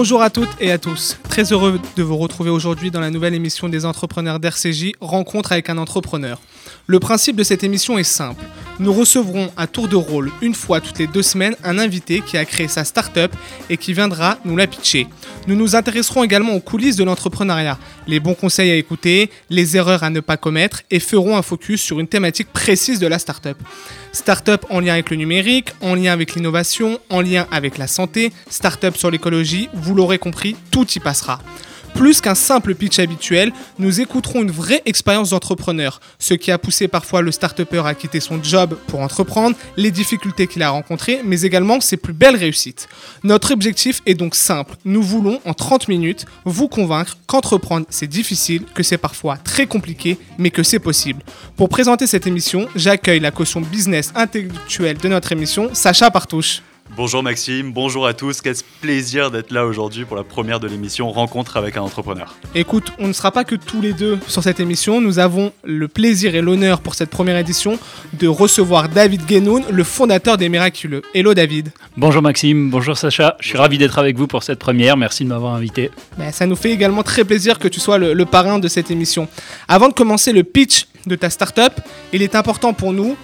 Bonjour à toutes et à tous. Très heureux de vous retrouver aujourd'hui dans la nouvelle émission des entrepreneurs d'RCJ, Rencontre avec un entrepreneur. Le principe de cette émission est simple. Nous recevrons à tour de rôle, une fois toutes les deux semaines, un invité qui a créé sa start-up et qui viendra nous la pitcher. Nous nous intéresserons également aux coulisses de l'entrepreneuriat, les bons conseils à écouter, les erreurs à ne pas commettre et ferons un focus sur une thématique précise de la start-up. Start-up en lien avec le numérique, en lien avec l'innovation, en lien avec la santé, start-up sur l'écologie, vous l'aurez compris, tout y passera. Plus qu'un simple pitch habituel, nous écouterons une vraie expérience d'entrepreneur, ce qui a poussé parfois le start à quitter son job pour entreprendre, les difficultés qu'il a rencontrées, mais également ses plus belles réussites. Notre objectif est donc simple, nous voulons en 30 minutes vous convaincre qu'entreprendre c'est difficile, que c'est parfois très compliqué, mais que c'est possible. Pour présenter cette émission, j'accueille la caution business intellectuelle de notre émission, Sacha Partouche. Bonjour Maxime, bonjour à tous, quel plaisir d'être là aujourd'hui pour la première de l'émission Rencontre avec un entrepreneur. Écoute, on ne sera pas que tous les deux sur cette émission, nous avons le plaisir et l'honneur pour cette première édition de recevoir David Guénoun, le fondateur des Miraculeux. Hello David. Bonjour Maxime, bonjour Sacha, je suis ravi d'être avec vous pour cette première, merci de m'avoir invité. Ben, ça nous fait également très plaisir que tu sois le, le parrain de cette émission. Avant de commencer le pitch de ta startup, il est important pour nous,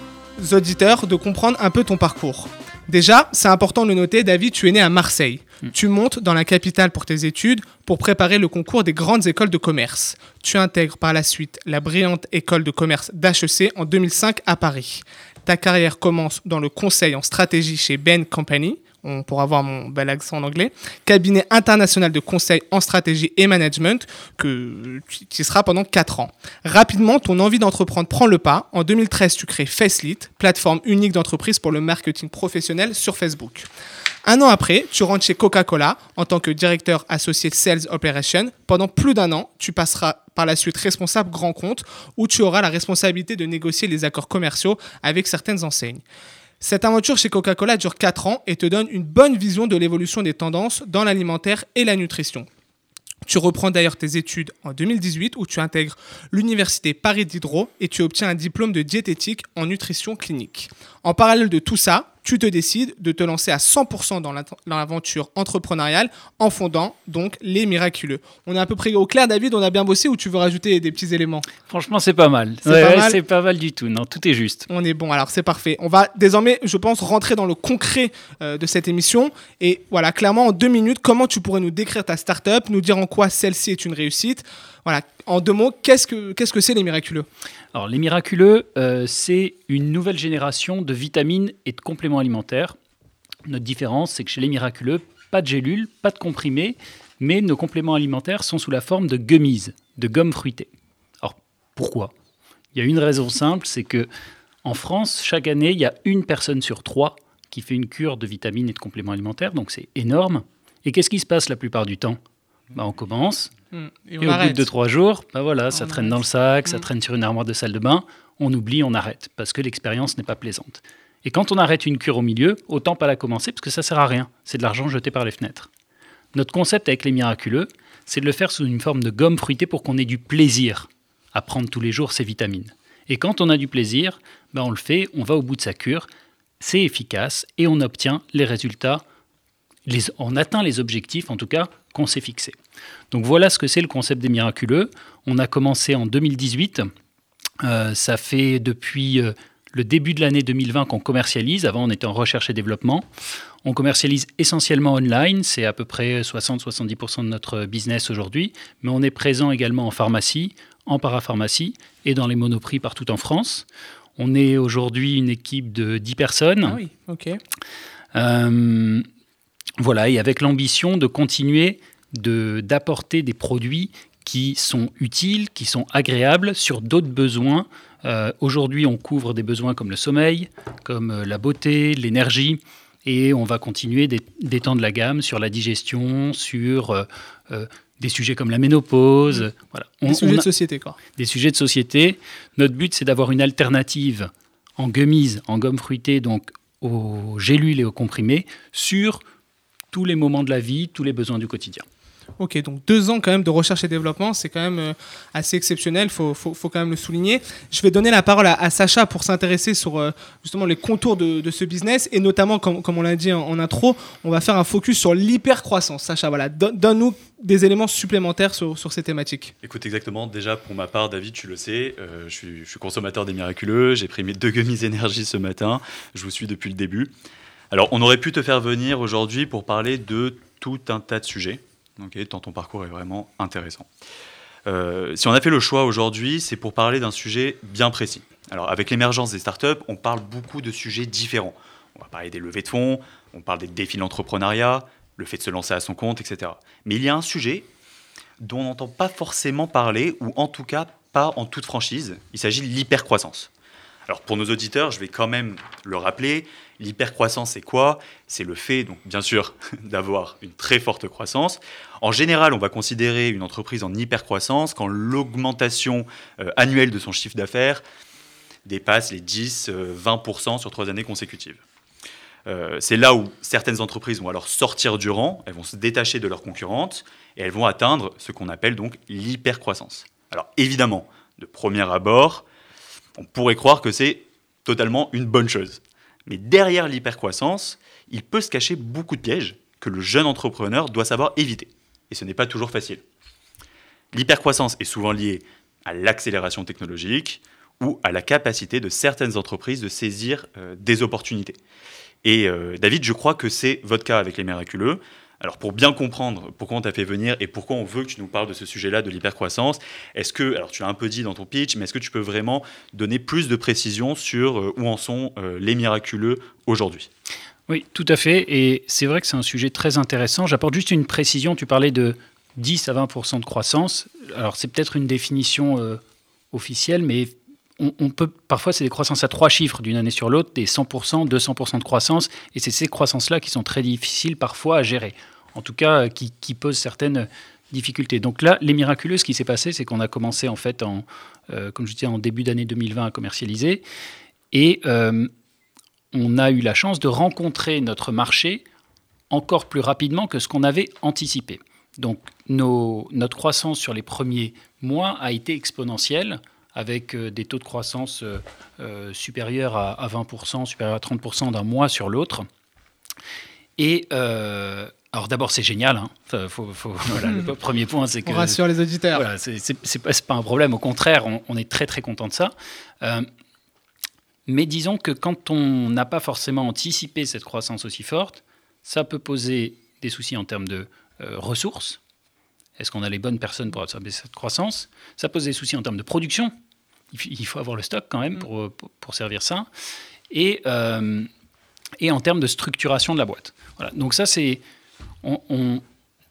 auditeurs, de comprendre un peu ton parcours. Déjà, c'est important de le noter, David, tu es né à Marseille. Mm. Tu montes dans la capitale pour tes études pour préparer le concours des grandes écoles de commerce. Tu intègres par la suite la brillante école de commerce d'HEC en 2005 à Paris. Ta carrière commence dans le conseil en stratégie chez Ben Company on pourra voir mon bel accent en anglais, cabinet international de conseil en stratégie et management, que, qui sera pendant 4 ans. Rapidement, ton envie d'entreprendre prend le pas. En 2013, tu crées Facelit, plateforme unique d'entreprise pour le marketing professionnel sur Facebook. Un an après, tu rentres chez Coca-Cola en tant que directeur associé Sales Operation. Pendant plus d'un an, tu passeras par la suite responsable grand compte où tu auras la responsabilité de négocier les accords commerciaux avec certaines enseignes. Cette aventure chez Coca-Cola dure 4 ans et te donne une bonne vision de l'évolution des tendances dans l'alimentaire et la nutrition. Tu reprends d'ailleurs tes études en 2018 où tu intègres l'université Paris Diderot et tu obtiens un diplôme de diététique en nutrition clinique. En parallèle de tout ça, tu te décides de te lancer à 100% dans l'aventure entrepreneuriale en fondant donc les Miraculeux. On est à peu près au clair, David, on a bien bossé ou tu veux rajouter des petits éléments? Franchement, c'est pas mal. C'est pas, mal du tout. Non, tout est juste. On est bon, alors c'est parfait. On va désormais, je pense, rentrer dans le concret euh, de cette émission. Et voilà, clairement, en deux minutes, comment tu pourrais nous décrire ta startup, nous dire en quoi celle-ci est une réussite? Voilà, en deux mots, qu'est-ce que c'est -ce que les miraculeux? Alors, les miraculeux, euh, c'est une nouvelle génération de vitamines et de compléments alimentaires. Notre différence, c'est que chez les miraculeux, pas de gélules, pas de comprimés, mais nos compléments alimentaires sont sous la forme de gummies, de gomme fruitée. Alors, pourquoi? Il y a une raison simple, c'est que en France, chaque année, il y a une personne sur trois qui fait une cure de vitamines et de compléments alimentaires, donc c'est énorme. Et qu'est-ce qui se passe la plupart du temps? Bah, On commence, Mm. Et, au bout de trois jours, bah voilà, ça traîne dans le sac, ça mm. traîne sur une armoire de salle de bain, on oublie, on arrête, parce que l'expérience n'est pas plaisante. Et quand on arrête une cure au milieu, autant pas la commencer, parce que ça sert à rien, c'est de l'argent jeté par les fenêtres. Notre concept avec les miraculeux, c'est de le faire sous une forme de gomme fruitée pour qu'on ait du plaisir à prendre tous les jours ces vitamines. Et quand on a du plaisir, ben on le fait, on va au bout de sa cure, c'est efficace et on obtient les résultats, on atteint les objectifs en tout cas qu'on s'est fixés. Donc voilà ce que c'est le concept des miraculeux. On a commencé en 2018. Euh, ça fait depuis euh, le début de l'année 2020 qu'on commercialise. Avant, on était en recherche et développement. On commercialise essentiellement online. C'est à peu près 60-70% de notre business aujourd'hui. Mais on est présent également en pharmacie, en parapharmacie et dans les monoprix partout en France. On est aujourd'hui une équipe de 10 personnes. Ah oui, ok. Euh, voilà, et avec l'ambition de continuer d'apporter des produits qui sont utiles, qui sont agréables sur d'autres besoins. Euh, aujourd'hui, on couvre des besoins comme le sommeil, comme euh, la beauté, l'énergie, et on va continuer d'étendre la gamme sur la digestion, sur euh, des sujets comme la ménopause. Voilà. des sujets de société, quoi. Des sujets de société. Notre but, c'est d'avoir une alternative en gummies, en gomme fruitée, donc aux gélules et aux comprimés, sur tous les moments de la vie, tous les besoins du quotidien. Ok, donc deux ans quand même de recherche et développement, c'est quand même euh, assez exceptionnel, il faut, faut, faut, quand même le souligner. Je vais donner la parole à, à Sacha pour s'intéresser sur euh, justement les contours de, de, ce business et notamment, comme, comme on l'a dit en, en, intro, on va faire un focus sur l'hypercroissance. Sacha, voilà, donne-nous des éléments supplémentaires sur, sur, ces thématiques. Écoute, exactement, déjà pour ma part, David, tu le sais, euh, je, suis, je, suis, consommateur des miraculeux, j'ai pris mes deux gummies énergie ce matin, je vous suis depuis le début. Alors, on aurait pu te faire venir aujourd'hui pour parler de tout un tas de sujets. Okay, tant ton parcours est vraiment intéressant. Euh, si on a fait le choix aujourd'hui, c'est pour parler d'un sujet bien précis. Alors, avec l'émergence des startups, on parle beaucoup de sujets différents. On va parler des levées de fonds, on parle des défis d'entrepreneuriat, le fait de se lancer à son compte, etc. Mais il y a un sujet dont on n'entend pas forcément parler, ou en tout cas pas en toute franchise. Il s'agit de l'hypercroissance. Alors pour nos auditeurs, je vais quand même le rappeler, l'hypercroissance c'est quoi? C'est le fait, donc bien sûr, d'avoir une très forte croissance. En général, on va considérer une entreprise en hypercroissance quand l'augmentation euh, annuelle de son chiffre d'affaires dépasse les 10-20% euh, sur trois années consécutives. Euh, c'est là où certaines entreprises vont alors sortir du rang, elles vont se détacher de leurs concurrentes et elles vont atteindre ce qu'on appelle donc l'hypercroissance. Alors évidemment, de premier abord, on pourrait croire que c'est totalement une bonne chose. Mais derrière l'hypercroissance, il peut se cacher beaucoup de pièges que le jeune entrepreneur doit savoir éviter. Et ce n'est pas toujours facile. L'hypercroissance est souvent liée à l'accélération technologique ou à la capacité de certaines entreprises de saisir euh, des opportunités. Et euh, David, je crois que c'est votre cas avec les miraculeux. Alors pour bien comprendre pourquoi on t'a fait venir et pourquoi on veut que tu nous parles de ce sujet-là, de l'hypercroissance, est-ce que, alors tu l'as un peu dit dans ton pitch, mais est-ce que tu peux vraiment donner plus de précision sur euh, où en sont euh, les miraculeux aujourd'hui? Oui, tout à fait. Et c'est vrai que c'est un sujet très intéressant. J'apporte juste une précision. Tu parlais de 10 à 20% de croissance. Alors c'est peut-être une définition euh, officielle, mais on, peut parfois c'est des croissances à trois chiffres d'une année sur l'autre, des 100%, 200% de croissance, et c'est ces croissances-là qui sont très difficiles parfois à gérer, en tout cas qui, posent certaines difficultés. Donc là, les miraculeux, ce qui s'est passé, c'est qu'on a commencé en fait en, euh, comme je disais, en début d'année 2020 à commercialiser, et euh, on a eu la chance de rencontrer notre marché encore plus rapidement que ce qu'on avait anticipé. Donc notre croissance sur les premiers mois a été exponentielle avec euh, des taux de croissance euh, euh, supérieurs à, 20%, supérieurs à 30% d'un mois sur l'autre. Et alors d'abord, c'est génial. Hein. le premier point, c'est que... On rassure les auditeurs. Voilà, c'est pas, pas, un problème. Au contraire, on, est très très content de ça. mais disons que quand on n'a pas forcément anticipé cette croissance aussi forte, ça peut poser des soucis en termes de ressources. Est-ce qu'on a les bonnes personnes pour absorber cette croissance? Ça pose des soucis en termes de production il faut avoir le stock quand même mm. pour, pour, servir ça. Et, euh, et en termes de structuration de la boîte. Voilà. Donc ça, c'est... On,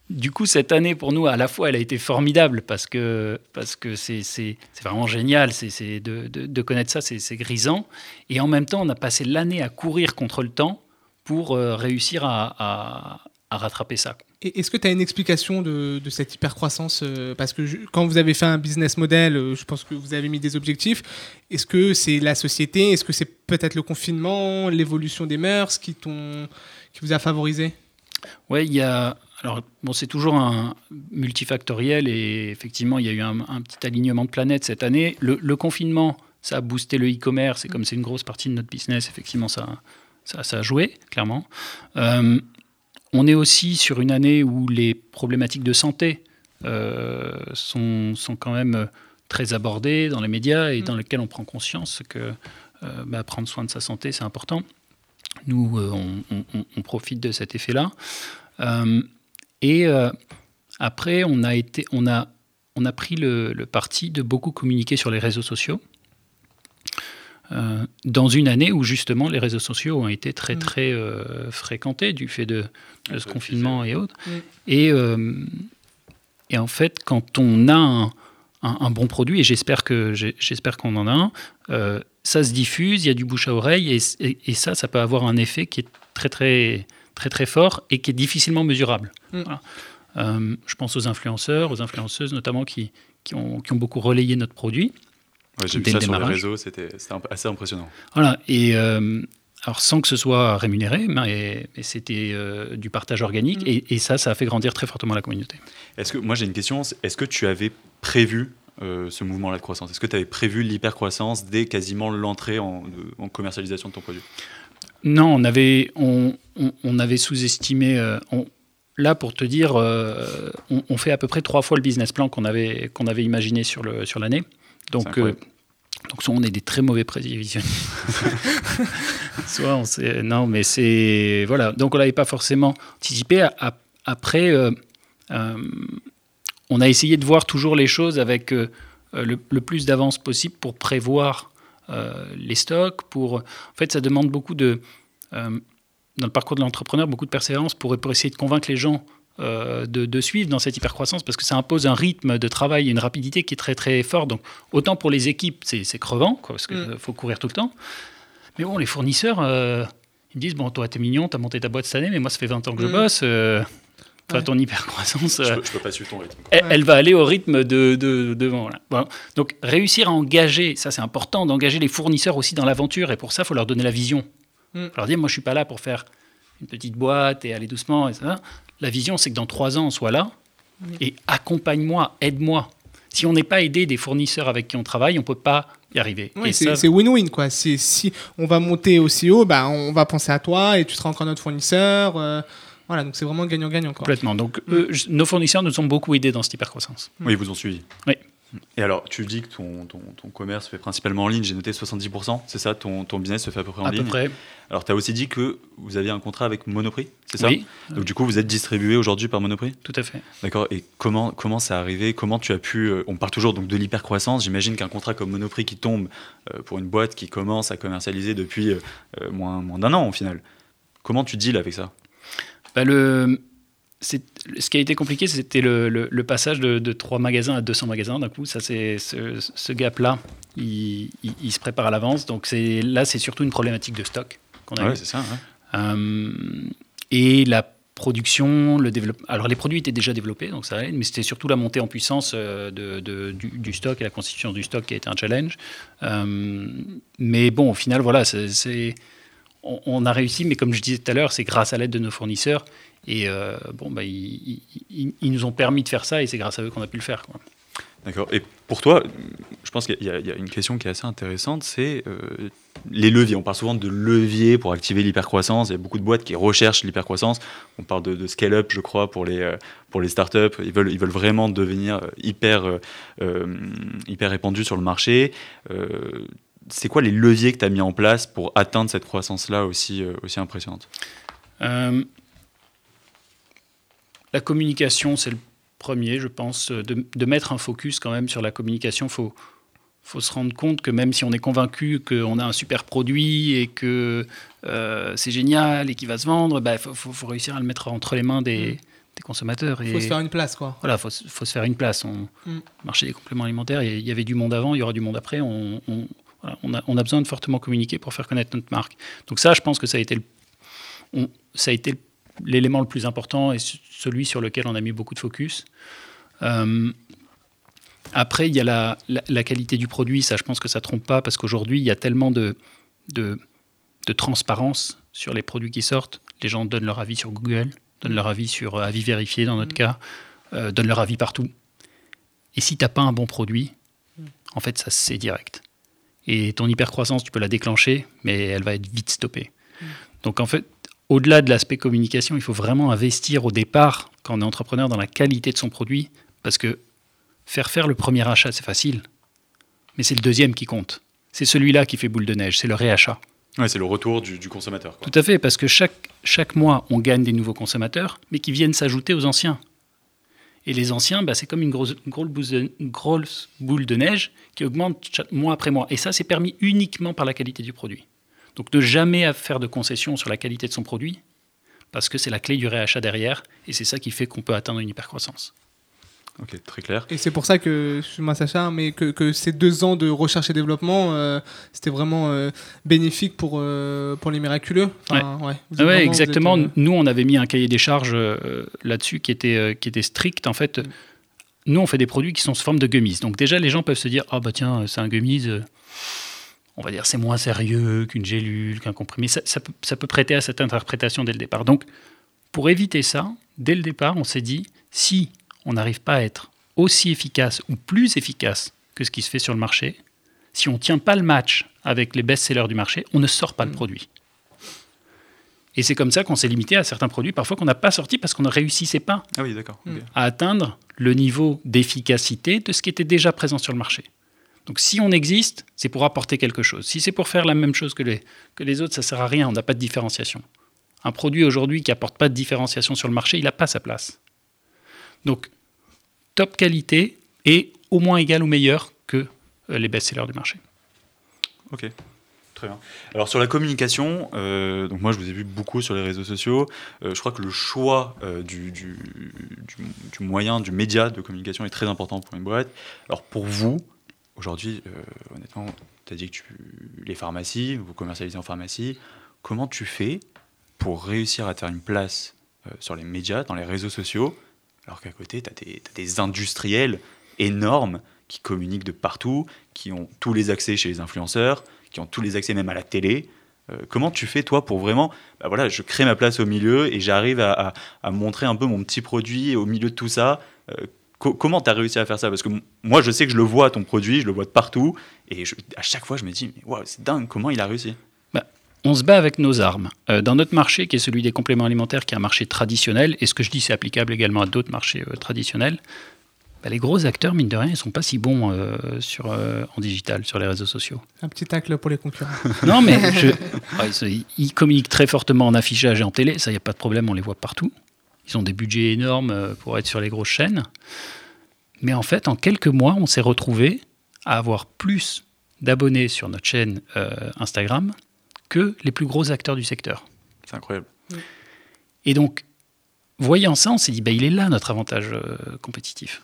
du coup, cette année, pour nous, à la fois, elle a été formidable parce que parce que c'est vraiment génial c'est de, de, de, connaître ça, c'est grisant. Et en même temps, on a passé l'année à courir contre le temps pour euh, réussir à, à, à rattraper ça. Est-ce que tu as une explication de, cette hypercroissance euh, Parce que quand vous avez fait un business model, euh, je pense que vous avez mis des objectifs. Est-ce que c'est la société? Est-ce que c'est peut-être le confinement, l'évolution des mœurs qui, vous a favorisé? Oui, il y a. Alors, bon, c'est toujours un multifactoriel et effectivement, il y a eu un, petit alignement de planètes cette année. Le, confinement, ça a boosté le e-commerce et comme c'est une grosse partie de notre business, effectivement, ça, ça, ça a joué, clairement. Euh, on est aussi sur une année où les problématiques de santé euh, sont, sont, quand même euh, très abordées dans les médias et mm. dans lesquelles on prend conscience que euh, bah, prendre soin de sa santé, c'est important. Nous, on, profite de cet effet-là. et après, on a, été, on a, on a pris le, le parti de beaucoup communiquer sur les réseaux sociaux. Euh, dans une année où justement les réseaux sociaux ont été très mm. très euh, fréquentés du fait de, ce confinement et autres. Et, euh, et, en fait, quand on a un, bon produit, et j'espère que j'espère qu'on en a un, ça se diffuse, il y a du bouche à oreille, et, et, ça, ça peut avoir un effet qui est très très très très fort et qui est difficilement mesurable. Mm. je pense aux influenceurs, aux influenceuses notamment qui, qui, ont, qui ont beaucoup relayé notre produit. Ouais, J'ai vu ça sur les réseaux, c'était assez impressionnant. Voilà, et euh, alors sans que ce soit rémunéré, mais, c'était euh, du partage organique. Mm. Et, ça, ça a fait grandir très fortement la communauté. Est-ce que, moi j'ai une question, est-ce que tu avais prévu euh, ce mouvement-là de croissance? Est-ce que tu avais prévu l'hypercroissance dès quasiment l'entrée en, commercialisation de ton produit? Non, on avait, on, avait sous-estimé. Euh, là, pour te dire, on, fait à peu près trois fois le business plan qu'on avait, qu'on avait imaginé sur l'année. Sur Donc, donc soit on est des très mauvais prévisionnistes, soit on sait... Non, mais c'est... Voilà, donc on l'avait pas forcément anticipé. Après, euh, euh, on a essayé de voir toujours les choses avec euh, le, plus d'avance possible pour prévoir les stocks. Pour... En fait, ça demande beaucoup de... dans le parcours de l'entrepreneur, beaucoup de persévérance pour, pour essayer de convaincre les gens euh, de, suivre dans cette hypercroissance parce que ça impose un rythme de travail, une rapidité qui est très très fort. Donc autant pour les équipes, c'est crevant quoi, parce qu'il mm. faut courir tout le temps. Mais bon, les fournisseurs, euh, ils me disent bon, toi t'es mignon, t'as monté ta boîte cette année, mais moi ça fait 20 ans que je mm. bosse. Euh, toi, ton hypercroissance, je peux, peux pas suivre ton rythme. Elle, va aller au rythme de, devant. Donc, réussir à engager, ça c'est important, d'engager les fournisseurs aussi dans l'aventure, et pour ça, il faut leur donner la vision. Mm. Faut leur dire, moi je suis pas là pour faire une petite boîte et aller doucement, et ça. La vision, c'est que dans trois ans, on soit là et accompagne-moi, aide-moi. Si on n'est pas aidé des fournisseurs avec qui on travaille, on ne peut pas y arriver. c'est win-win. quoi. Si on va monter aussi haut, bah, on va penser à toi et tu seras encore notre fournisseur. Euh, voilà, donc c'est vraiment gagnant-gagnant. Complètement. Donc mm. nos fournisseurs nous ont beaucoup aidés dans cette hypercroissance. Oui, ils vous ont suivi. Oui. Et alors, tu dis que ton, ton, ton commerce se fait principalement en ligne, j'ai noté 70%, c'est ça ton, ton, business se fait à peu près en ligne À peu près. Alors, tu as aussi dit que vous aviez un contrat avec Monoprix, c'est ça? Oui. Donc, du coup, vous êtes distribué aujourd'hui par Monoprix? Tout à fait. D'accord. Et comment, comment ça arrivé? Comment tu as pu. Euh, on parle toujours donc, de l'hypercroissance. J'imagine qu'un contrat comme Monoprix qui tombe euh, pour une boîte qui commence à commercialiser depuis euh, moins, moins d'un an, au final. Comment tu deals avec ça? Bah, le ce qui a été compliqué, c'était le, passage de, 3 magasins à 200 magasins d'un coup. Ça, c'est ce, gap-là, il, se prépare à l'avance. Donc là, c'est surtout une problématique de stock qu'on a. c'est ça. Euh, et la production, le développement. Alors les produits étaient déjà développés, donc ça allait, mais c'était surtout la montée en puissance euh, de, du, stock et la constitution du stock qui a été un challenge. Euh, mais bon, au final, voilà, c'est on, a réussi, mais comme je disais tout à l'heure, c'est grâce à l'aide de nos fournisseurs et euh, bon, bah, ils, nous ont permis de faire ça et c'est grâce à eux qu'on a pu le faire. D'accord. Et pour toi, je pense qu'il y, a une question qui est assez intéressante, c'est euh, les leviers. On parle souvent de leviers pour activer l'hypercroissance. Il y a beaucoup de boîtes qui recherchent l'hypercroissance. On parle de, scale-up, je crois, pour les, euh, pour les startups. Ils veulent, ils veulent vraiment devenir hyper, hyper répandus sur le marché. C'est quoi les leviers que tu as mis en place pour atteindre cette croissance-là aussi, aussi impressionnante la communication, c'est le premier, je pense, de, mettre un focus quand même sur la communication. Il faut, faut se rendre compte que même si on est convaincu qu'on a un super produit et que euh, c'est génial et qu'il va se vendre, il bah, faut, réussir à le mettre entre les mains des, mm. consommateurs. Il faut se faire une place, quoi. Voilà, il faut, se faire une place. On, mm. Marché des compléments alimentaires, il y avait du monde avant, il y aura du monde après. On, on, a, on a, besoin de fortement communiquer pour faire connaître notre marque. Donc ça, je pense que ça a été le, ça a été l'élément le plus important et celui sur lequel on a mis beaucoup de focus. Euh, après, il y a la, qualité du produit. Ça, je pense que ça ne trompe pas parce qu'aujourd'hui, il y a tellement de, de, transparence sur les produits qui sortent. Les gens donnent leur avis sur Google, donnent leur avis sur euh, avis vérifié dans notre cas, euh, donnent leur avis partout. Et si tu n'as pas un bon produit, en fait, ça c'est direct. Et ton hypercroissance, tu peux la déclencher, mais elle va être vite stoppée. Donc en fait, au-delà de l'aspect communication, il faut vraiment investir au départ, quand on est entrepreneur, dans la qualité de son produit, parce que faire faire le premier achat, c'est facile, mais c'est le deuxième qui compte. C'est celui-là qui fait boule de neige, c'est le réachat. Ouais, c'est le retour du, consommateur. Tout à fait, parce que chaque, chaque mois, on gagne des nouveaux consommateurs, mais qui viennent s'ajouter aux anciens. Et les anciens, bah, c'est comme une grosse, grosse boule de neige qui augmente mois après mois. Et ça, c'est permis uniquement par la qualité du produit. Donc ne jamais faire de concessions sur la qualité de son produit, parce que c'est la clé du réachat derrière, et c'est ça qui fait qu'on peut atteindre une hypercroissance. Ok, très clair. Et c'est pour ça que, excuse-moi Sacha, mais que, ces deux ans de recherche et développement, euh, c'était vraiment euh, bénéfique pour, euh, pour les miraculeux. ouais, exactement. Nous, on avait mis un cahier des charges là-dessus qui était, qui était strict. En fait, nous, on fait des produits qui sont sous forme de gummies. Donc déjà, les gens peuvent se dire, ah bah tiens, c'est un gummies on va dire c'est moins sérieux qu'une gélule, qu'un comprimé. Ça, ça, peut, ça, peut, prêter à cette interprétation dès le départ. Donc, pour éviter ça, dès le départ, on s'est dit si on n'arrive pas à être aussi efficace ou plus efficace que ce qui se fait sur le marché, si on ne tient pas le match avec les best-sellers du marché, on ne sort pas le mmh. produit. Et c'est comme ça qu'on s'est limité à certains produits, parfois qu'on n'a pas sorti parce qu'on ne réussissait pas ah oui, à atteindre le niveau d'efficacité de ce qui était déjà présent sur le marché. Donc si on existe, c'est pour apporter quelque chose. Si c'est pour faire la même chose que les, que les autres, ça ne sert à rien, on n'a pas de différenciation. Un produit aujourd'hui qui n'apporte pas de différenciation sur le marché, il n'a pas sa place. Donc, top qualité et au moins égal ou meilleur que euh, les best-sellers du marché. Ok. Très bien. Alors sur la communication, euh, donc moi je vous ai vu beaucoup sur les réseaux sociaux. Euh, je crois que le choix du, moyen, du média de communication est très important pour une boîte. Alors pour vous, aujourd'hui, honnêtement, tu as dit que tu, les pharmacies, vous commercialisez en pharmacie. Comment tu fais pour réussir à faire une place sur les médias, dans les réseaux sociaux, alors qu'à côté, tu as, des industriels énormes qui communiquent de partout, qui ont tous les accès chez les influenceurs, qui ont tous les accès même à la télé. Euh, comment tu fais toi pour vraiment, bah voilà, je crée ma place au milieu et j'arrive à, montrer un peu mon petit produit au milieu de tout ça. Euh, comment tu as réussi à faire ça? Parce que moi, je sais que je le vois ton produit, je le vois de partout, et à chaque fois, je me dis, wow, c'est dingue, comment il a réussi? On se bat avec nos armes. Euh, dans notre marché, qui est celui des compléments alimentaires, qui est un marché traditionnel, et ce que je dis, c'est applicable également à d'autres marchés traditionnels, bah, les gros acteurs, mine de rien, ils sont pas si bons euh, sur, euh, en digital, sur les réseaux sociaux. Un petit tacle pour les concurrents. non, mais ils, communiquent très fortement en affichage et en télé, ça, il n'y a pas de problème, on les voit partout. Ils ont des budgets énormes euh, pour être sur les grosses chaînes. Mais en fait, en quelques mois, on s'est retrouvé à avoir plus d'abonnés sur notre chaîne Instagram que les plus gros acteurs du secteur. C'est incroyable. Et donc, voyant ça, on s'est dit, bah, il est là notre avantage compétitif.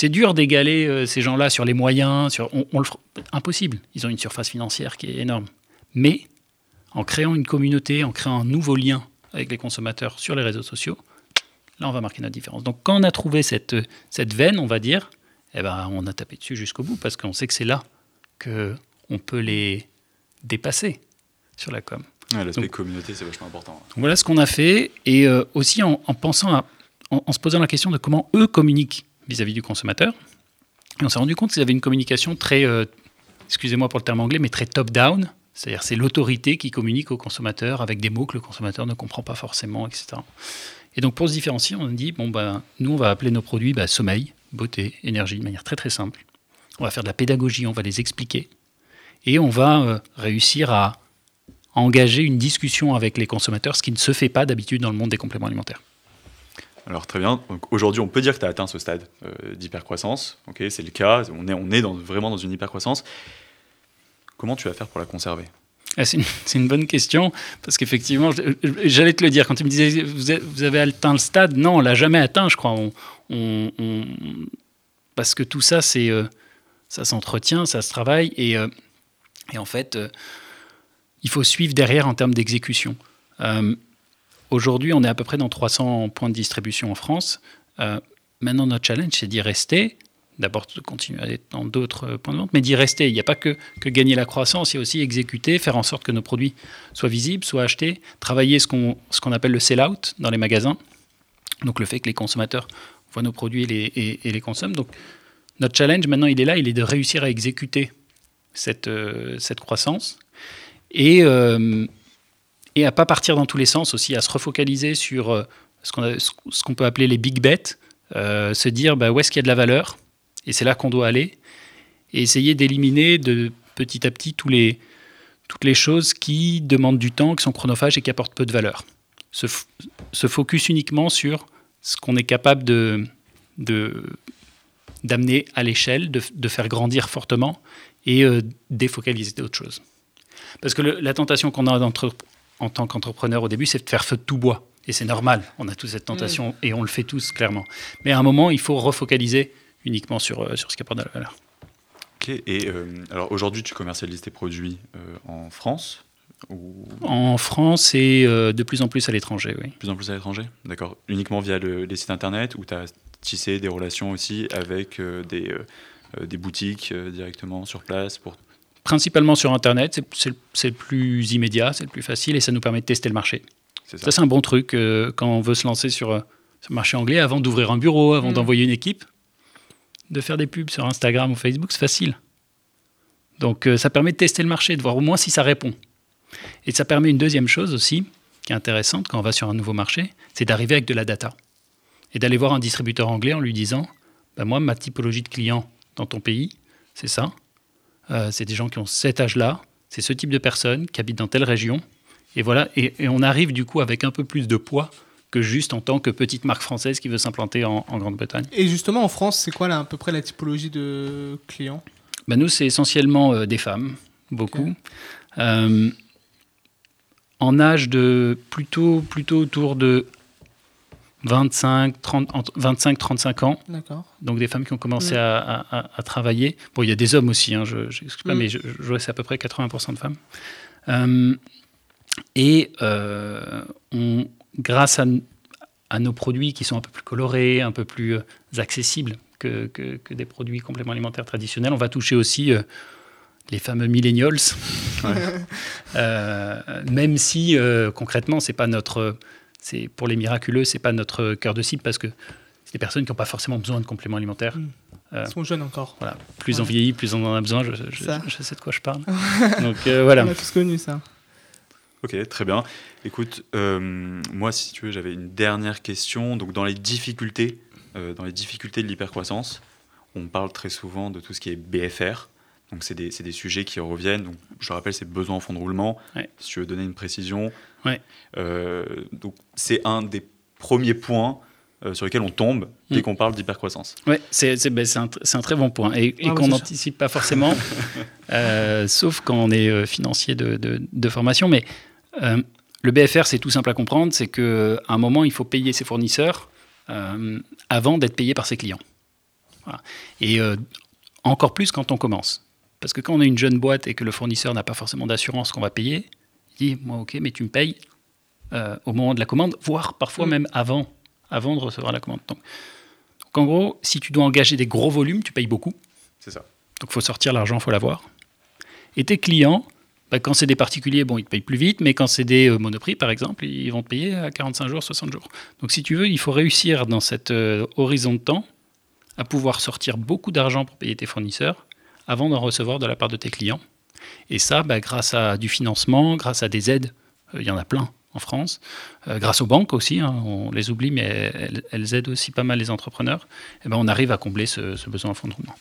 C'est dur d'égaler euh, ces gens-là sur les moyens, sur, on, le, impossible. Ils ont une surface financière qui est énorme. Mais en créant une communauté, en créant un nouveau lien avec les consommateurs sur les réseaux sociaux, là, on va marquer notre différence. Donc, quand on a trouvé cette, cette veine, on va dire, eh ben, on a tapé dessus jusqu'au bout parce qu'on sait que c'est là qu'on peut les dépasser sur la com. L'aspect communauté, c'est vachement important. voilà ce qu'on a fait. Et euh, aussi en, pensant à, en, se posant la question de comment eux communiquent vis-à-vis du consommateur. Et on s'est rendu compte qu'ils avaient une communication très, euh, excusez-moi pour le terme anglais, mais très top-down. C'est-à-dire c'est l'autorité qui communique au consommateur avec des mots que le consommateur ne comprend pas forcément, etc. Et donc pour se différencier, on a dit, bon, ben, nous, on va appeler nos produits bah, sommeil, beauté, énergie, de manière très très simple. On va faire de la pédagogie, on va les expliquer. Et on va euh, réussir à engager une discussion avec les consommateurs, ce qui ne se fait pas d'habitude dans le monde des compléments alimentaires. Alors très bien. Aujourd'hui, on peut dire que tu as atteint ce stade euh, d'hypercroissance. Ok, c'est le cas. On est, on est dans, vraiment dans une hypercroissance. Comment tu vas faire pour la conserver? Ah, c'est, une, bonne question parce qu'effectivement, j'allais te le dire quand tu me disais vous avez atteint le stade. Non, on l'a jamais atteint, je crois. On, parce que tout ça, c'est euh, ça s'entretient, ça se travaille et, euh, et en fait, il faut suivre derrière en termes d'exécution. Aujourd'hui, on est à peu près dans 300 points de distribution en France. Euh, maintenant, notre challenge, c'est d'y rester. D'abord, de continuer à être dans d'autres points de vente, mais d'y rester. Il n'y a pas que, que, gagner la croissance, il y a aussi exécuter, faire en sorte que nos produits soient visibles, soient achetés, travailler ce qu'on qu'on appelle le sell-out dans les magasins. Donc, le fait que les consommateurs voient nos produits et, les consomment. Donc, notre challenge, maintenant, il est là, il est de réussir à exécuter cette, euh, cette croissance. Et, euh, et à pas partir dans tous les sens aussi, à se refocaliser sur euh, ce qu'on peut appeler les big bets, se dire bah, où est-ce qu'il y a de la valeur, et c'est là qu'on doit aller, et essayer d'éliminer de petit à petit tous les, toutes les choses qui demandent du temps, qui sont chronophages et qui apportent peu de valeur. Se, se focus uniquement sur ce qu'on est capable de, d'amener à l'échelle, de, de, faire grandir fortement et euh, défocaliser d'autres choses. Parce que la tentation qu'on a en tant qu'entrepreneur au début, c'est de faire feu de tout bois. Et c'est normal, on a tous cette tentation mm. et on le fait tous clairement. Mais à un moment, il faut refocaliser uniquement sur, euh, sur ce qui apporte de la valeur. Ok, et euh, alors aujourd'hui, tu commercialises tes produits euh, en France En France et de plus en plus à l'étranger, oui. De plus en plus à l'étranger? D'accord. Uniquement via les sites internet ou tu as tissé des relations aussi avec des, des boutiques directement sur place pour principalement sur Internet, c'est- le plus immédiat, c'est le plus facile et ça nous permet de tester le marché. C'est ça. Ça, c'est un bon truc euh, quand on veut se lancer sur, euh, sur le marché anglais, avant d'ouvrir un bureau, avant Mm. d'envoyer une équipe, de faire des pubs sur Instagram ou Facebook, c'est facile. Donc euh, ça permet de tester le marché, de voir au moins si ça répond. Et ça permet une deuxième chose aussi, qui est intéressante quand on va sur un nouveau marché, c'est d'arriver avec de la data. Et d'aller voir un distributeur anglais en lui disant, bah, moi, ma typologie de clients dans ton pays, c'est ça. Euh, c'est des gens qui ont cet âge-là, c'est ce type de personnes qui habitent dans telle région. Et voilà, et, et on arrive du coup avec un peu plus de poids que juste en tant que petite marque française qui veut s'implanter en, en Grande-Bretagne. Et justement, en France, c'est quoi là, à peu près la typologie de clients? Bah, nous, c'est essentiellement euh, des femmes, beaucoup. Euh, en âge de plutôt, plutôt autour de 25, 30, entre 25, 35 ans. D'accord. Donc des femmes qui ont commencé Mm. à, à- à- à travailler. Bon, il y a des hommes aussi, hein, je n'excuse pas, Mm. mais je, je vois c'est à peu près 80% de femmes. Euh, et euh, on, grâce à, à nos produits qui sont un peu plus colorés, un peu plus euh, accessibles que, que- que des produits compléments alimentaires traditionnels, on va toucher aussi euh, les fameux millennials. Euh, même si euh, concrètement, c'est pas notre, c'est pour les miraculeux, c'est pas notre cœur de cible parce que c'est des personnes qui n'ont pas forcément besoin de compléments alimentaires. Mm. Euh, Ils sont jeunes encore. voilà, plus Ouais. on vieillit, plus on en a besoin. Je, je- Ça. je sais de quoi je parle. Donc euh, voilà. On a tous connu ça. Ok, très bien. Écoute, euh, moi, si tu veux, j'avais une dernière question. Donc, dans les difficultés, euh, dans les difficultés de l'hypercroissance, on parle très souvent de tout ce qui est BFR. Donc, c'est des, c'est des sujets qui reviennent. Donc, je rappelle, c'est besoin en fond de roulement. Ouais. Si tu veux donner une précision. Ouais. Euh, donc, c'est un des premiers points euh, sur lesquels on tombe dès Mm. qu'on parle d'hypercroissance. Ouais, c'est c'est- ben, c'est un, très bon point et, et Ah qu'on n'anticipe pas forcément, euh, sauf quand on est euh, financier de, de- de formation. Mais euh, le BFR, c'est tout simple à comprendre, c'est qu'à un moment, il faut payer ses fournisseurs euh, avant d'être payé par ses clients. Voilà. Et euh, encore plus quand on commence. Parce que quand on est une jeune boîte et que le fournisseur n'a pas forcément d'assurance qu'on va payer, dit, moi ok, mais tu me payes euh, au moment de la commande, voire parfois Mm. même avant, avant de recevoir la commande. Donc, donc, en gros, si tu dois engager des gros volumes, tu payes beaucoup. C'est ça. Donc il faut sortir l'argent, il faut l'avoir. Et tes clients, bah, quand c'est des particuliers, bon, ils te payent plus vite, mais quand c'est des euh, monoprix, par exemple, ils vont te payer à 45 jours, 60 jours. Donc si tu veux, il faut réussir dans cet euh, horizon de temps à pouvoir sortir beaucoup d'argent pour payer tes fournisseurs avant d'en recevoir de la part de tes clients. Et ça, bah, grâce à du financement, grâce à des aides, euh, il y en a plein en France, euh, grâce aux banques aussi, hein, on les oublie, mais elles, aident aussi pas mal les entrepreneurs, et ben, on arrive à combler ce, besoin en fonds de roulement.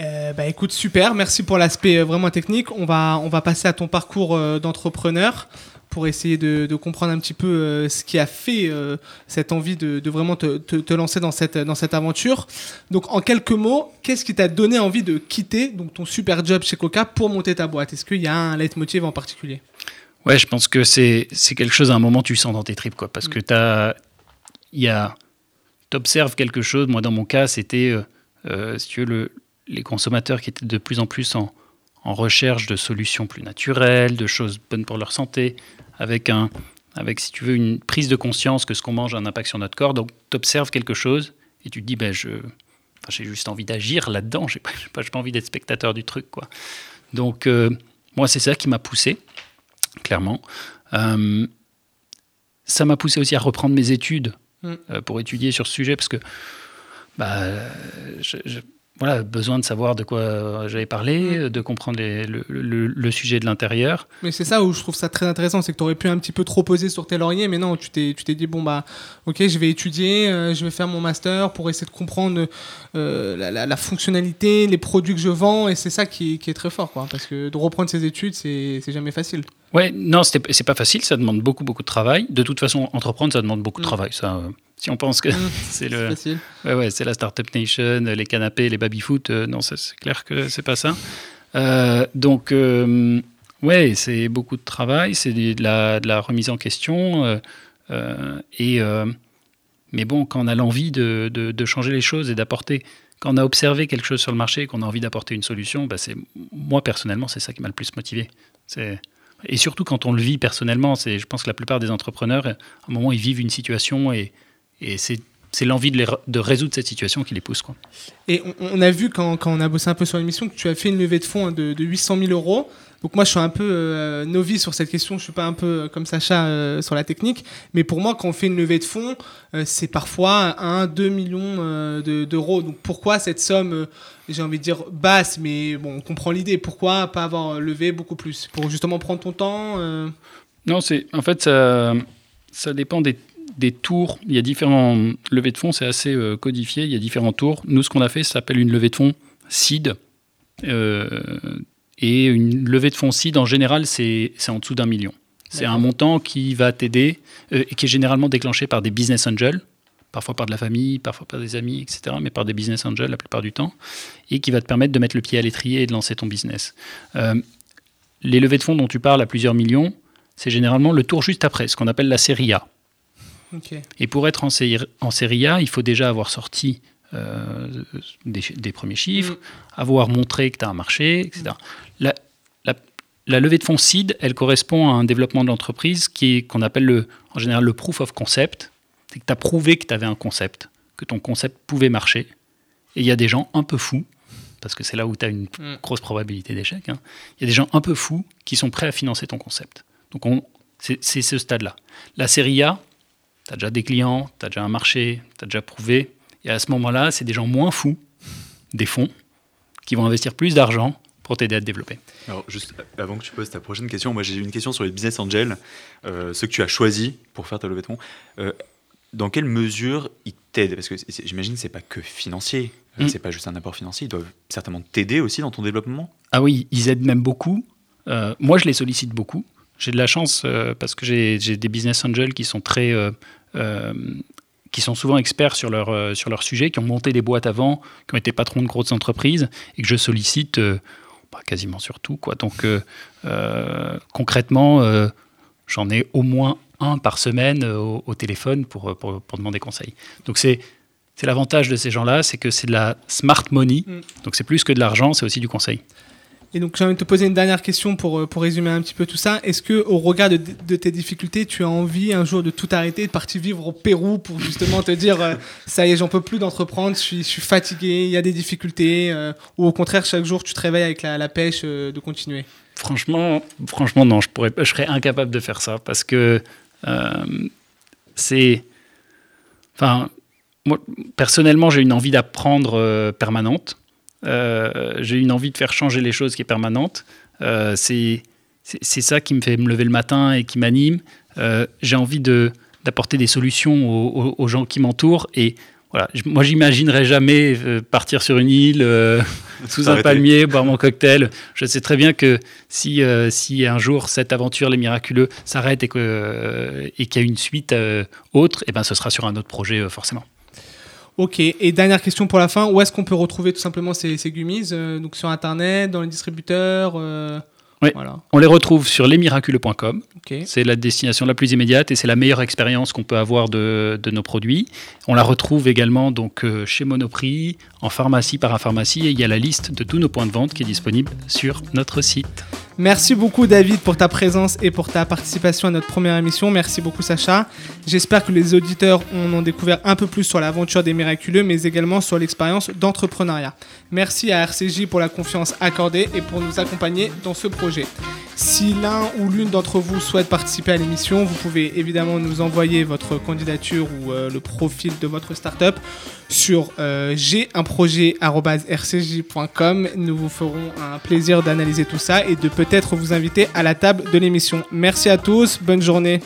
Euh, bah écoute, super, merci pour l'aspect euh, vraiment technique. On va, on va passer à ton parcours d'entrepreneur pour essayer de, de comprendre un petit peu euh, ce qui a fait euh, cette envie de, de vraiment te, te- te lancer dans cette, dans cette aventure. Donc en quelques mots, qu'est-ce qui t'a donné envie de quitter donc, ton super job chez Coca pour monter ta boîte? Est-ce qu'il y a un leitmotiv en particulier? Ouais, je pense que c'est quelque chose à un moment tu sens dans tes tripes quoi parce Mm. que t'as il y a t'observes quelque chose. Moi dans mon cas c'était euh, euh, si tu veux le, les consommateurs qui étaient de plus en plus en, en recherche de solutions plus naturelles, de choses bonnes pour leur santé, avec un avec si tu veux une prise de conscience que ce qu'on mange a un impact sur notre corps. Donc t'observes quelque chose et tu te dis ben je enfin, j'ai juste envie d'agir là-dedans. J'ai pas j'ai pas, pas envie d'être spectateur du truc quoi. Donc euh, moi c'est ça qui m'a poussé clairement. Euh, ça m'a poussé aussi à reprendre mes études Mm. euh, pour étudier sur ce sujet parce que bah, je- je- voilà, besoin de savoir de quoi euh, j'avais parlé, de comprendre les- le, le- le sujet de l'intérieur. Mais c'est ça où je trouve ça très intéressant, c'est que tu aurais pu un petit peu trop poser sur tes lauriers, mais non, tu t'es, tu t'es dit, bon, bah, ok, je vais étudier, euh, je vais faire mon master pour essayer de comprendre euh, la, la- la fonctionnalité, les produits que je vends, et c'est ça qui, qui est très fort, quoi, parce que de reprendre ses études, c'est, c'est jamais facile. Ouais, non, c'est pas facile, ça demande beaucoup, beaucoup de travail. De toute façon, entreprendre, ça demande beaucoup de Mm. travail. Ça, euh, si on pense que Mm. c'est le, facile. Ouais, ouais, c'est la Startup Nation, les canapés, les baby-foot. euh, non, c'est clair que c'est pas ça. Euh, donc, ouais, c'est beaucoup de travail, c'est de la, de la remise en question. et, mais bon, quand on a l'envie de, de- de changer les choses et d'apporter, quand on a observé quelque chose sur le marché et qu'on a envie d'apporter une solution, bah moi personnellement, c'est ça qui m'a le plus motivé. C'est, et surtout quand on le vit personnellement, c'est, je pense que la plupart des entrepreneurs, à un moment, ils vivent une situation et, et c'est c'est l'envie de, de résoudre cette situation qui les pousse. Quoi. Et on, on a vu quand, quand on a bossé un peu sur l'émission que tu as fait une levée de fonds hein, de, de 800 000 euros. Donc moi je suis un peu euh, novice sur cette question, je suis pas un peu euh, comme Sacha euh, sur la technique, mais pour moi quand on fait une levée de fonds, c'est parfois 1, 2 millions de- d'euros. Donc pourquoi cette somme, j'ai envie de dire basse, mais bon on comprend l'idée, pourquoi pas avoir levé beaucoup plus? Pour justement prendre ton temps Non, c'est en fait ça, ça dépend des, des tours. Il y a différents levées de fonds, c'est assez codifié. Il y a différents tours. Nous, ce qu'on a fait, ça s'appelle une levée de fonds. Euh, et une levée de fonds seed, en général, c'est en dessous d'un million. C'est un montant qui va t'aider euh, et qui est généralement déclenché par des business angels, parfois par de la famille, parfois par des amis, etc., mais par des business angels la plupart du temps, et qui va te permettre de mettre le pied à l'étrier et de lancer ton business. Euh, les levées de fonds dont tu parles à plusieurs millions, c'est généralement le tour juste après, ce qu'on appelle la série A. Ok. Et pour être en série A, il faut déjà avoir sorti euh, des, des premiers chiffres, Mm. avoir montré que tu as un marché, etc. La, la- la levée de fonds seed, elle correspond à un développement de l'entreprise qu'on appelle le, en général le proof of concept. C'est que tu as prouvé que tu avais un concept, que ton concept pouvait marcher. Et il y a des gens un peu fous, parce que c'est là où tu as une Mm. grosse probabilité d'échec. hein. Il y a des gens un peu fous qui sont prêts à financer ton concept. Donc on- c'est c'est ce stade-là. La série A, tu as déjà des clients, tu as déjà un marché, tu as déjà prouvé. Et à ce moment-là, c'est des gens moins fous, des fonds, qui vont investir plus d'argent pour t'aider à te développer. Alors, juste avant que tu poses ta prochaine question, moi j'ai une question sur les business angels, euh, ceux que tu as choisis pour faire ta levée de fonds. Euh, dans quelle mesure ils t'aident? Parce que j'imagine que c'est pas que financier, euh, Mm. c'est pas juste un apport financier, ils doivent certainement t'aider aussi dans ton développement. Ah oui, ils aident même beaucoup. Euh, moi, je les sollicite beaucoup. J'ai de la chance euh, parce que j'ai des business angels qui sont très, euh, qui sont souvent experts sur leur, euh, sur leur sujet, qui ont monté des boîtes avant, qui ont été patrons de grosses entreprises et que je sollicite euh, bah, quasiment sur tout. Quoi. Donc, euh, concrètement, j'en ai au moins un par semaine au, au téléphone pour, pour, pour demander conseil. Donc, c'est. C'est l'avantage de ces gens-là, c'est que c'est de la smart money. Mm. Donc c'est plus que de l'argent, c'est aussi du conseil. Et donc j'ai envie de te poser une dernière question pour, euh, pour résumer un petit peu tout ça. Est-ce que au regard de, tes difficultés, tu as envie un jour de tout arrêter, de partir vivre au Pérou pour justement te dire euh, ça y est, j'en peux plus d'entreprendre, je suis, fatigué, il y a des difficultés, euh, ou au contraire chaque jour tu te réveilles avec la, pêche de continuer? Franchement, franchement non, je, je serais incapable de faire ça parce que c'est. Enfin, moi, personnellement, j'ai une envie d'apprendre permanente. Euh, j'ai une envie de faire changer les choses qui est permanente. Euh, c'est ça qui me fait me lever le matin et qui m'anime. Euh, j'ai envie de d'apporter des solutions aux, gens qui m'entourent et voilà, moi j'imaginerais jamais partir sur une île euh, sous un palmier, boire mon cocktail. Je sais très bien que si, euh, si un jour cette aventure, les miraculeux, s'arrête et euh, qu'il y a une suite autre, et ben ce sera sur un autre projet forcément. Ok, et dernière question pour la fin, où est-ce qu'on peut retrouver tout simplement ces, ces gummies Euh, Donc sur internet, dans les distributeurs euh, Oui. Voilà, On les retrouve sur lesmiraculeux.com. ok. C'est la destination la plus immédiate et c'est la meilleure expérience qu'on peut avoir de, de nos produits. On la retrouve également donc euh, chez Monoprix, en pharmacie, parapharmacie et il y a la liste de tous nos points de vente qui est disponible sur notre site. Merci beaucoup David pour ta présence et pour ta participation à notre première émission. Merci beaucoup Sacha. J'espère que les auditeurs en ont découvert un peu plus sur l'aventure des miraculeux, mais également sur l'expérience d'entrepreneuriat. Merci à RCJ pour la confiance accordée et pour nous accompagner dans ce projet. Si l'un ou l'une d'entre vous souhaite participer à l'émission, vous pouvez évidemment nous envoyer votre candidature ou euh, le profil de votre startup sur euh, g1projet.rcj.com. Nous vous ferons un plaisir d'analyser tout ça et de peut-être vous inviter à la table de l'émission. Merci à tous, bonne journée.